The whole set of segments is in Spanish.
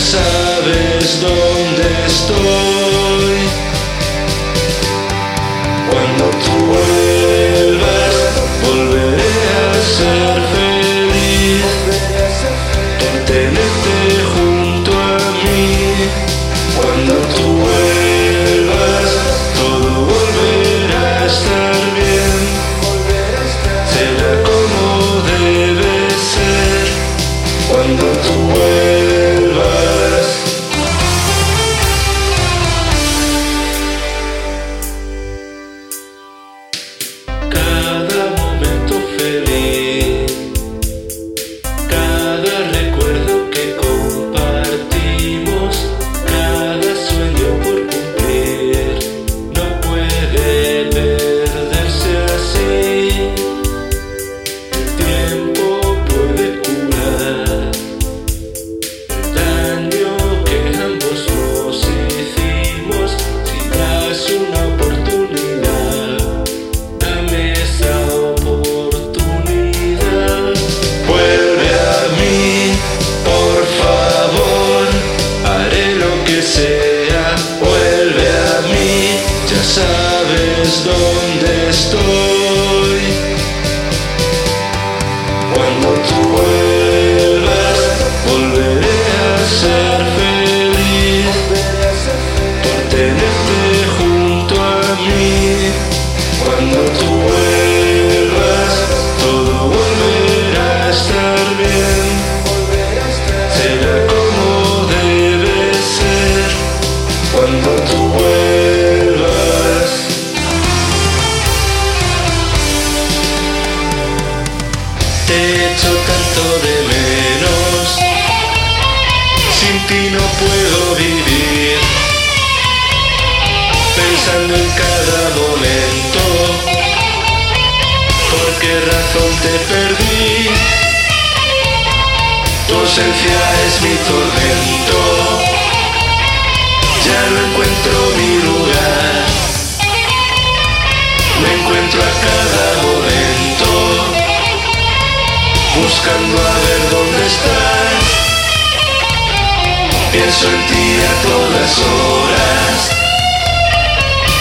sabes dónde estoy. ti no puedo vivir. Pensando en cada momento, ¿por qué razón te perdí? Tu ausencia es mi tormento, ya no encuentro mi lugar. Me encuentro a cada momento, buscando a ver dónde estás pienso en ti a todas horas.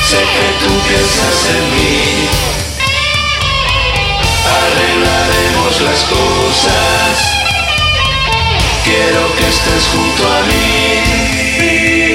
Sé que tú piensas en mí. Arreglaremos las cosas. Quiero que estés junto a mí.